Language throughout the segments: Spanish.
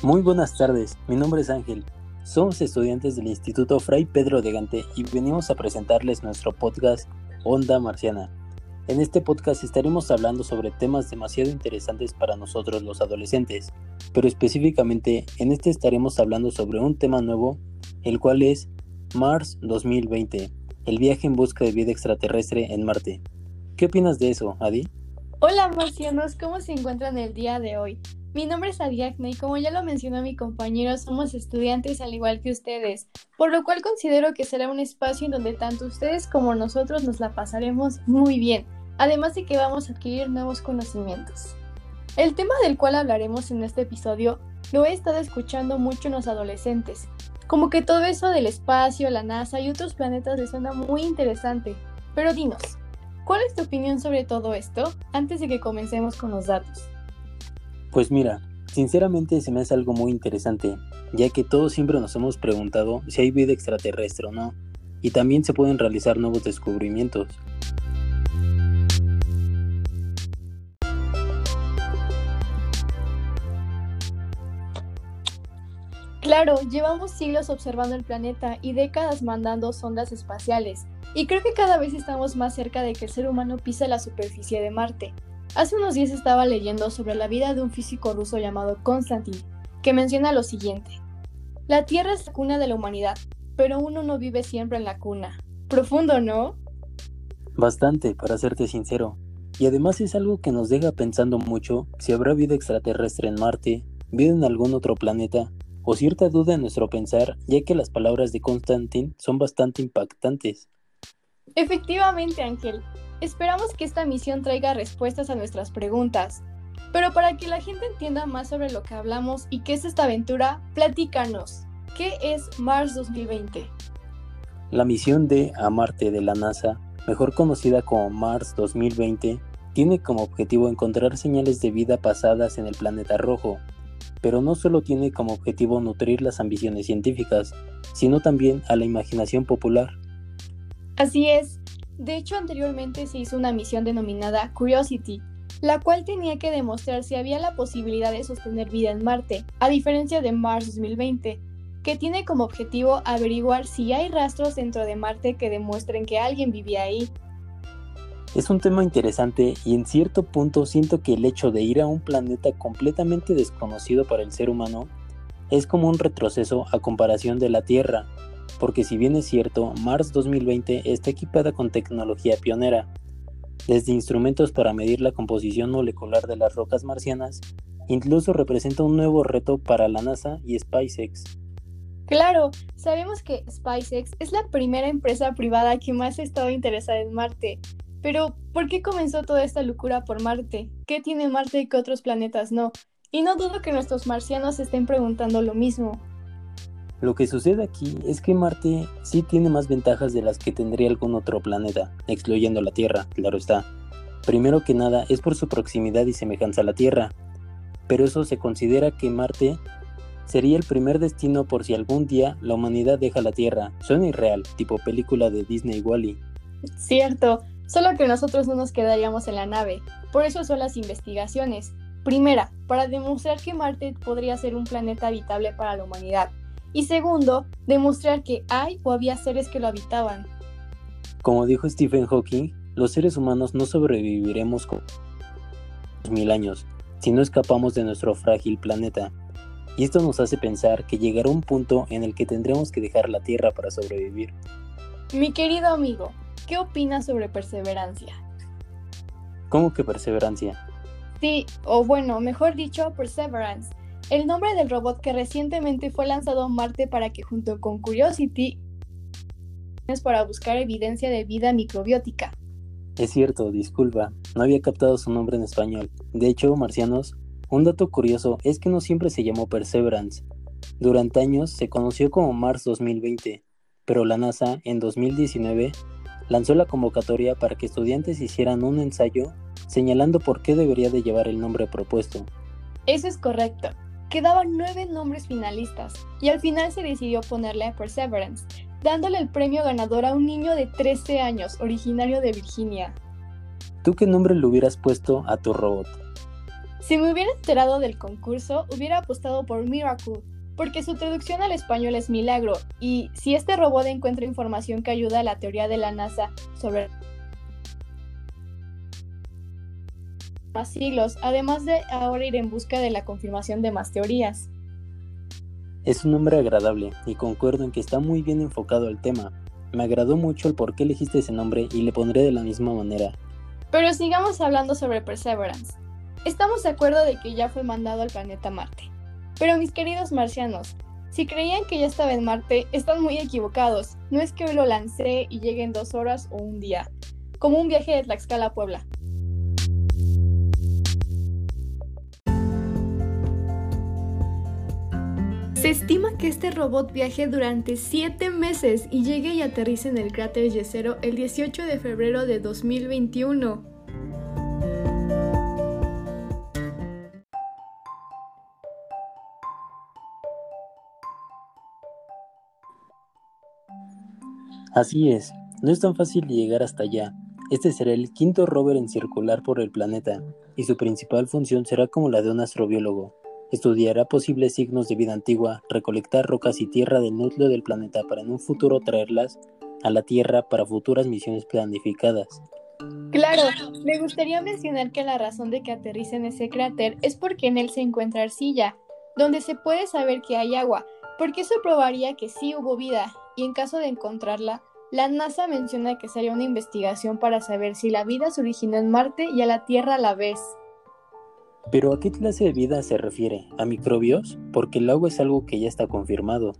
Muy buenas tardes, mi nombre es Ángel. Somos estudiantes del Instituto Fray Pedro de Gante y venimos a presentarles nuestro podcast Onda Marciana. En este podcast estaremos hablando sobre temas demasiado interesantes para nosotros los adolescentes, pero específicamente en este estaremos hablando sobre un tema nuevo, el cual es Mars 2020, el viaje en busca de vida extraterrestre en Marte. ¿Qué opinas de eso, Adi? Hola marcianos, ¿cómo se encuentran el día de hoy? Mi nombre es Adiacne y como ya lo mencionó mi compañero, somos estudiantes al igual que ustedes, por lo cual considero que será un espacio en donde tanto ustedes como nosotros nos la pasaremos muy bien, además de que vamos a adquirir nuevos conocimientos. El tema del cual hablaremos en este episodio lo he estado escuchando mucho en los adolescentes, como que todo eso del espacio, la NASA y otros planetas les suena muy interesante, pero dinos, ¿cuál es tu opinión sobre todo esto antes de que comencemos con los datos? Pues mira, sinceramente se me hace algo muy interesante, ya que todos siempre nos hemos preguntado si hay vida extraterrestre o no, y también se pueden realizar nuevos descubrimientos. Claro, llevamos siglos observando el planeta y décadas mandando sondas espaciales, y creo que cada vez estamos más cerca de que el ser humano pise la superficie de Marte. Hace unos días estaba leyendo sobre la vida de un físico ruso llamado Konstantin, que menciona lo siguiente. La Tierra es la cuna de la humanidad, pero uno no vive siempre en la cuna. Profundo, ¿no? Bastante, para serte sincero. Y además es algo que nos deja pensando mucho si habrá vida extraterrestre en Marte, vida en algún otro planeta, o cierta duda en nuestro pensar, ya que las palabras de Konstantin son bastante impactantes. Efectivamente, Ángel. Esperamos que esta misión traiga respuestas a nuestras preguntas. Pero para que la gente entienda más sobre lo que hablamos y qué es esta aventura, platícanos. ¿Qué es Mars 2020? La misión de A Marte de la NASA, mejor conocida como Mars 2020, tiene como objetivo encontrar señales de vida pasadas en el planeta rojo, pero no solo tiene como objetivo nutrir las ambiciones científicas, sino también a la imaginación popular. Así es, de hecho, anteriormente se hizo una misión denominada Curiosity, la cual tenía que demostrar si había la posibilidad de sostener vida en Marte, a diferencia de Mars 2020, que tiene como objetivo averiguar si hay rastros dentro de Marte que demuestren que alguien vivía ahí. Es un tema interesante y en cierto punto siento que el hecho de ir a un planeta completamente desconocido para el ser humano es como un retroceso a comparación de la Tierra, porque si bien es cierto, Mars 2020 está equipada con tecnología pionera, desde instrumentos para medir la composición molecular de las rocas marcianas, incluso representa un nuevo reto para la NASA y SpaceX. Claro, sabemos que SpaceX es la primera empresa privada que más ha estado interesada en Marte, pero ¿por qué comenzó toda esta locura por Marte? ¿Qué tiene Marte que otros planetas no? Y no dudo que nuestros marcianos estén preguntando lo mismo. Lo que sucede aquí es que Marte sí tiene más ventajas de las que tendría algún otro planeta, excluyendo la Tierra, claro está. Primero que nada es por su proximidad y semejanza a la Tierra, pero eso se considera que Marte sería el primer destino por si algún día la humanidad deja la Tierra. Suena irreal, tipo película de Disney Wally. Cierto, solo que nosotros no nos quedaríamos en la nave. Por eso son las investigaciones. Primera, para demostrar que Marte podría ser un planeta habitable para la humanidad y segundo, demostrar que hay o había seres que lo habitaban. Como dijo Stephen Hawking, los seres humanos no sobreviviremos con mil años si no escapamos de nuestro frágil planeta. Y esto nos hace pensar que llegará un punto en el que tendremos que dejar la Tierra para sobrevivir. Mi querido amigo, ¿qué opinas sobre perseverancia? ¿Cómo que perseverancia? Sí, o bueno, mejor dicho, Perseverance, el nombre del robot que recientemente fue lanzado a Marte para que junto con Curiosity es para buscar evidencia de vida microbiótica. Es cierto, disculpa, no había captado su nombre en español. De hecho, marcianos, un dato curioso es que no siempre se llamó Perseverance. Durante años se conoció como Mars 2020, pero la NASA en 2019 lanzó la convocatoria para que estudiantes hicieran un ensayo señalando por qué debería de llevar el nombre propuesto. Eso es correcto. Quedaban nueve nombres finalistas y al final se decidió ponerle Perseverance, dándole el premio ganador a un niño de 13 años, originario de Virginia. ¿Tú qué nombre le hubieras puesto a tu robot? Si me hubiera enterado del concurso, hubiera apostado por Miracle, porque su traducción al español es milagro, y si este robot encuentra información que ayuda a la teoría de la NASA sobre más siglos, además de ahora ir en busca de la confirmación de más teorías. Es un nombre agradable y concuerdo en que está muy bien enfocado al tema. Me agradó mucho el por qué elegiste ese nombre y le pondré de la misma manera. Pero sigamos hablando sobre Perseverance. Estamos de acuerdo de que ya fue mandado al planeta Marte. Pero mis queridos marcianos, si creían que ya estaba en Marte, están muy equivocados. No es que hoy lo lancé y llegue en dos horas o un día, como un viaje de Tlaxcala a Puebla. Se estima que este robot viaje durante 7 meses y llegue y aterrice en el cráter Yesero el 18 de febrero de 2021. Así es, no es tan fácil llegar hasta allá. Este será el quinto rover en circular por el planeta, y su principal función será como la de un astrobiólogo, Estudiará posibles signos de vida antigua, recolectar rocas y tierra del núcleo del planeta para en un futuro traerlas a la Tierra para futuras misiones planificadas. Claro, me gustaría mencionar que la razón de que aterrice en ese cráter es porque en él se encuentra arcilla, donde se puede saber que hay agua, porque eso probaría que sí hubo vida, y en caso de encontrarla, la NASA menciona que sería una investigación para saber si la vida se originó en Marte y a la Tierra a la vez. Pero ¿a qué clase de vida se refiere? ¿A microbios? Porque el agua es algo que ya está confirmado.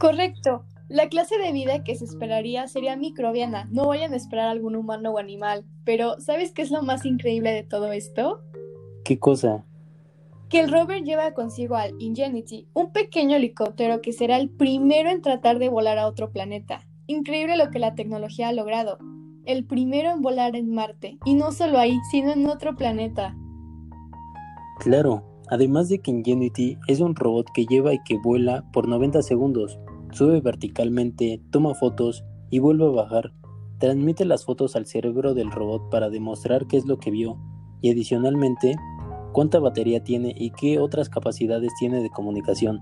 Correcto. La clase de vida que se esperaría sería microbiana. No vayan a esperar a algún humano o animal. Pero, ¿sabes qué es lo más increíble de todo esto? ¿Qué cosa? Que el rover lleva consigo al Ingenuity, un pequeño helicóptero que será el primero en tratar de volar a otro planeta. Increíble lo que la tecnología ha logrado. El primero en volar en Marte, y no solo ahí, sino en otro planeta. Claro, además de que Ingenuity es un robot que lleva y que vuela por 90 segundos, sube verticalmente, toma fotos y vuelve a bajar. Transmite las fotos al cerebro del robot para demostrar qué es lo que vio, y adicionalmente cuánta batería tiene y qué otras capacidades tiene de comunicación.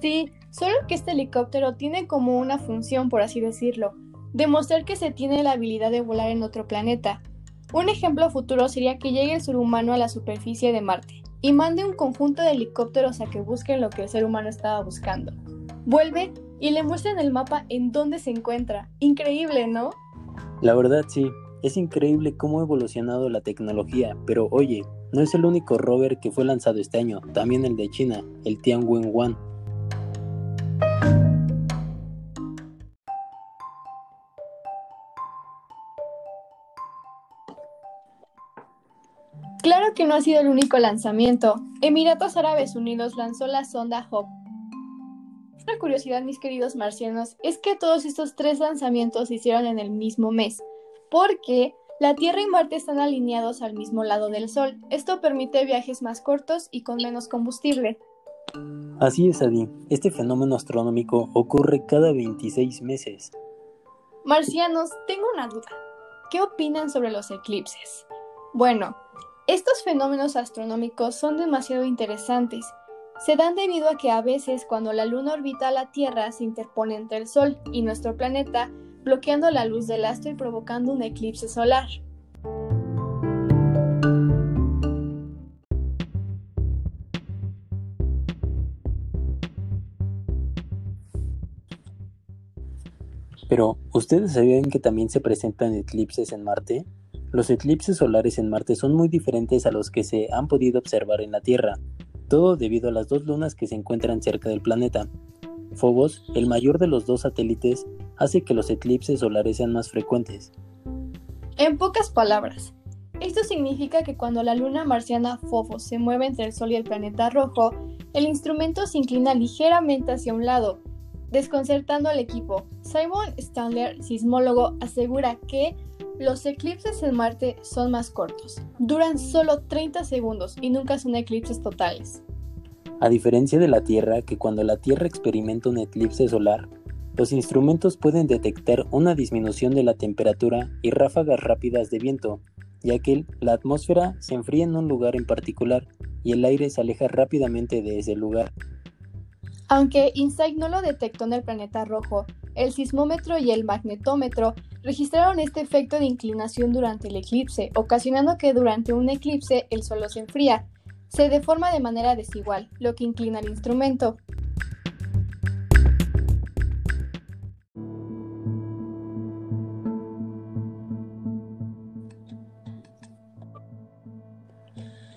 Sí, solo que este helicóptero tiene como una función, por así decirlo, demostrar que se tiene la habilidad de volar en otro planeta. Un ejemplo futuro sería que llegue el ser humano a la superficie de Marte y mande un conjunto de helicópteros a que busquen lo que el ser humano estaba buscando. Vuelve y le muestran el mapa en dónde se encuentra. Increíble, ¿no? La verdad sí, es increíble cómo ha evolucionado la tecnología, pero oye, no es el único rover que fue lanzado este año, también el de China, el Tianwen-1. Claro que no ha sido el único lanzamiento. Emiratos Árabes Unidos lanzó la sonda Hope. Una curiosidad, mis queridos marcianos, es que todos estos tres lanzamientos se hicieron en el mismo mes porque la Tierra y Marte están alineados al mismo lado del Sol. Esto permite viajes más cortos y con menos combustible. Así es, Adi. Este fenómeno astronómico ocurre cada 26 meses. Marcianos, tengo una duda. ¿Qué opinan sobre los eclipses? Bueno, estos fenómenos astronómicos son demasiado interesantes. Se dan debido a que a veces cuando la Luna orbita a la Tierra se interpone entre el Sol y nuestro planeta, bloqueando la luz del astro y provocando un eclipse solar. Pero, ¿ustedes sabían que también se presentan eclipses en Marte? Los eclipses solares en Marte son muy diferentes a los que se han podido observar en la Tierra, todo debido a las dos lunas que se encuentran cerca del planeta. Phobos, el mayor de los dos satélites, hace que los eclipses solares sean más frecuentes. En pocas palabras, esto significa que cuando la luna marciana Phobos se mueve entre el Sol y el planeta rojo, el instrumento se inclina ligeramente hacia un lado, desconcertando al equipo. Simon Stanley, sismólogo, asegura que los eclipses en Marte son más cortos, duran solo 30 segundos y nunca son eclipses totales. A diferencia de la Tierra, que cuando la Tierra experimenta un eclipse solar, los instrumentos pueden detectar una disminución de la temperatura y ráfagas rápidas de viento, ya que la atmósfera se enfría en un lugar en particular y el aire se aleja rápidamente de ese lugar. Aunque InSight no lo detectó en el planeta rojo, el sismómetro y el magnetómetro registraron este efecto de inclinación durante el eclipse, ocasionando que durante un eclipse el suelo se enfría, se deforma de manera desigual, lo que inclina el instrumento.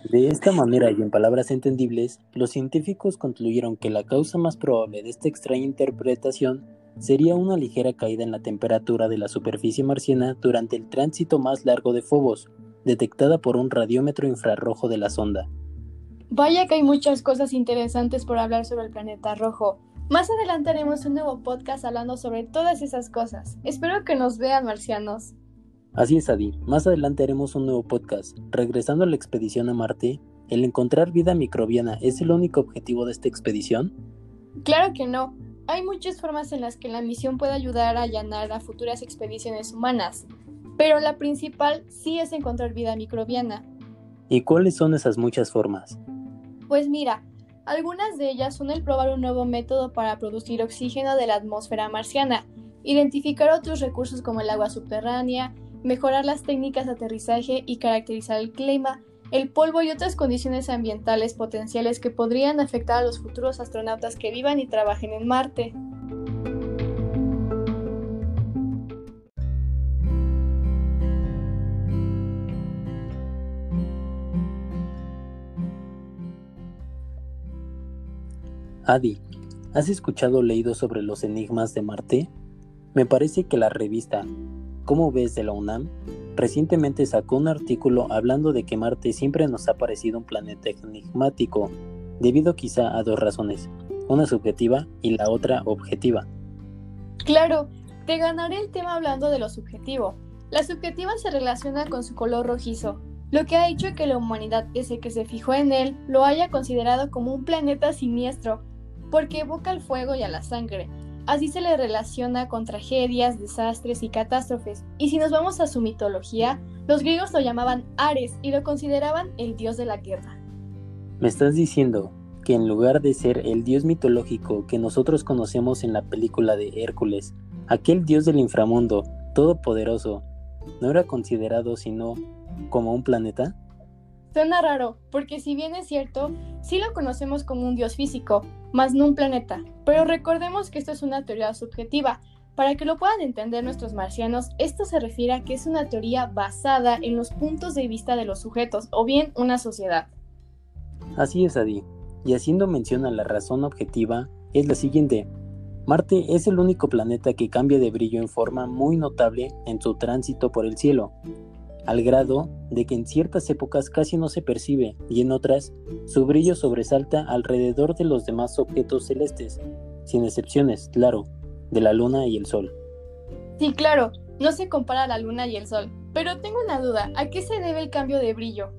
De esta manera y en palabras entendibles, los científicos concluyeron que la causa más probable de esta extraña interpretación sería una ligera caída en la temperatura de la superficie marciana durante el tránsito más largo de Phobos, detectada por un radiómetro infrarrojo de la sonda. Vaya que hay muchas cosas interesantes por hablar sobre el planeta rojo. Más adelante haremos un nuevo podcast hablando sobre todas esas cosas. Espero que nos vean, marcianos. Así es, Adi. Más adelante haremos un nuevo podcast. Regresando a la expedición a Marte, ¿el encontrar vida microbiana es el único objetivo de esta expedición? Claro que no. Hay muchas formas en las que la misión puede ayudar a allanar a futuras expediciones humanas, pero la principal sí es encontrar vida microbiana. ¿Y cuáles son esas muchas formas? Pues mira, algunas de ellas son el probar un nuevo método para producir oxígeno de la atmósfera marciana, identificar otros recursos como el agua subterránea, mejorar las técnicas de aterrizaje y caracterizar el clima, el polvo y otras condiciones ambientales potenciales que podrían afectar a los futuros astronautas que vivan y trabajen en Marte. Adi, ¿has escuchado o leído sobre los enigmas de Marte? Me parece que la revista ¿Cómo ves de la UNAM? Recientemente sacó un artículo hablando de que Marte siempre nos ha parecido un planeta enigmático, debido quizá a dos razones, una subjetiva y la otra objetiva. Claro, te ganaré el tema hablando de lo subjetivo. La subjetiva se relaciona con su color rojizo, lo que ha hecho que la humanidad desde que se fijó en él lo haya considerado como un planeta siniestro, porque evoca el fuego y a la sangre. Así se le relaciona con tragedias, desastres y catástrofes. Y si nos vamos a su mitología, los griegos lo llamaban Ares y lo consideraban el dios de la guerra. ¿Me estás diciendo que en lugar de ser el dios mitológico que nosotros conocemos en la película de Hércules, aquel dios del inframundo, todopoderoso, no era considerado sino como un planeta? Suena raro, porque si bien es cierto, sí lo conocemos como un dios físico, más no un planeta, pero recordemos que esto es una teoría subjetiva. Para que lo puedan entender nuestros marcianos, esto se refiere a que es una teoría basada en los puntos de vista de los sujetos, o bien una sociedad. Así es, Adi. Y haciendo mención a la razón objetiva, es la siguiente. Marte es el único planeta que cambia de brillo en forma muy notable en su tránsito por el cielo al grado de que en ciertas épocas casi no se percibe y en otras su brillo sobresalta alrededor de los demás objetos celestes, sin excepciones, claro, de la luna y el sol. Sí, claro, no se compara la luna y el sol, pero tengo una duda, ¿a qué se debe el cambio de brillo?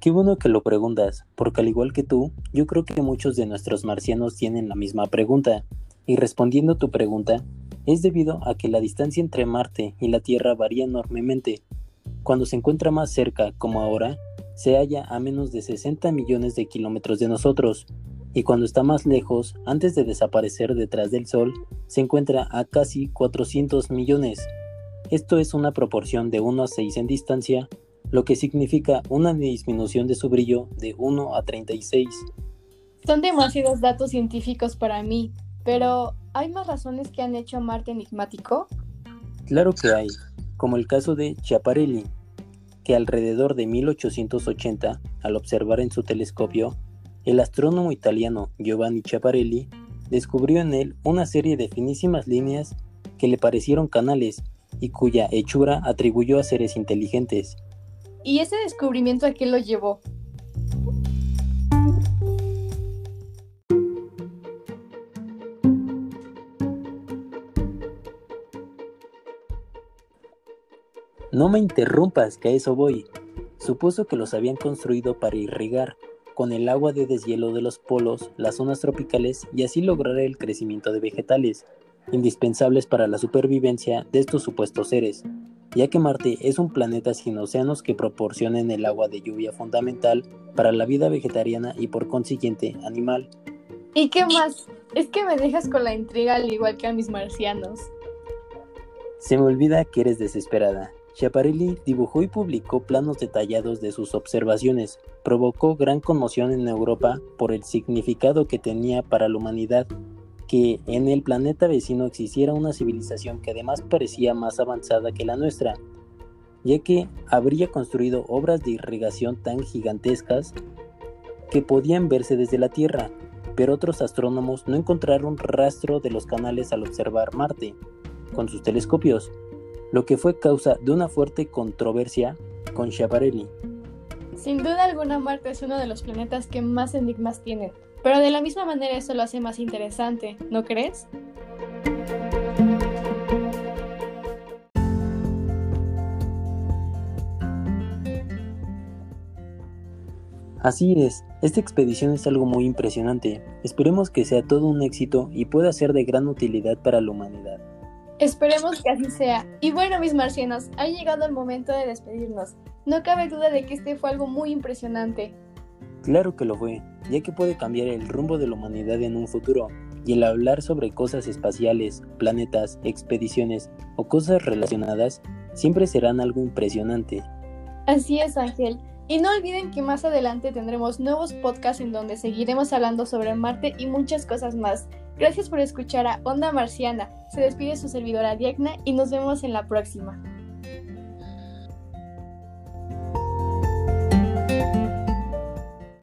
Qué bueno que lo preguntas, porque al igual que tú, yo creo que muchos de nuestros marcianos tienen la misma pregunta. Y respondiendo tu pregunta, es debido a que la distancia entre Marte y la Tierra varía enormemente. Cuando se encuentra más cerca, como ahora, se halla a menos de 60 millones de kilómetros de nosotros, y cuando está más lejos, antes de desaparecer detrás del Sol, se encuentra a casi 400 millones. Esto es una proporción de 1 a 6 en distancia lo que significa una disminución de su brillo de 1 a 36. Son demasiados datos científicos para mí, pero ¿hay más razones que han hecho a Marte enigmático? Claro que hay, como el caso de Schiaparelli, que alrededor de 1880, al observar en su telescopio, el astrónomo italiano Giovanni Schiaparelli descubrió en él una serie de finísimas líneas que le parecieron canales y cuya hechura atribuyó a seres inteligentes. ¿Y ese descubrimiento a qué lo llevó? No me interrumpas, que a eso voy. Supuso que los habían construido para irrigar con el agua de deshielo de los polos las zonas tropicales y así lograr el crecimiento de vegetales, indispensables para la supervivencia de estos supuestos seres ya que Marte es un planeta sin océanos que proporcionen el agua de lluvia fundamental para la vida vegetariana y por consiguiente animal. ¿Y qué más? Es que me dejas con la intriga al igual que a mis marcianos. Se me olvida que eres desesperada. Schiaparelli dibujó y publicó planos detallados de sus observaciones. Provocó gran conmoción en Europa por el significado que tenía para la humanidad que en el planeta vecino existiera una civilización que además parecía más avanzada que la nuestra, ya que habría construido obras de irrigación tan gigantescas que podían verse desde la Tierra, pero otros astrónomos no encontraron rastro de los canales al observar Marte con sus telescopios lo que fue causa de una fuerte controversia con Schiaparelli. Sin duda alguna Marte es uno de los planetas que más enigmas tienen, pero de la misma manera eso lo hace más interesante, ¿no crees? Así es, esta expedición es algo muy impresionante. Esperemos que sea todo un éxito y pueda ser de gran utilidad para la humanidad. Esperemos que así sea. Y bueno, mis marcianos, ha llegado el momento de despedirnos. No cabe duda de que este fue algo muy impresionante. Claro que lo fue, ya que puede cambiar el rumbo de la humanidad en un futuro, y el hablar sobre cosas espaciales, planetas, expediciones o cosas relacionadas siempre serán algo impresionante. Así es, Ángel. Y no olviden que más adelante tendremos nuevos podcasts en donde seguiremos hablando sobre Marte y muchas cosas más. Gracias por escuchar a Onda Marciana. Se despide su servidora Diagna y nos vemos en la próxima.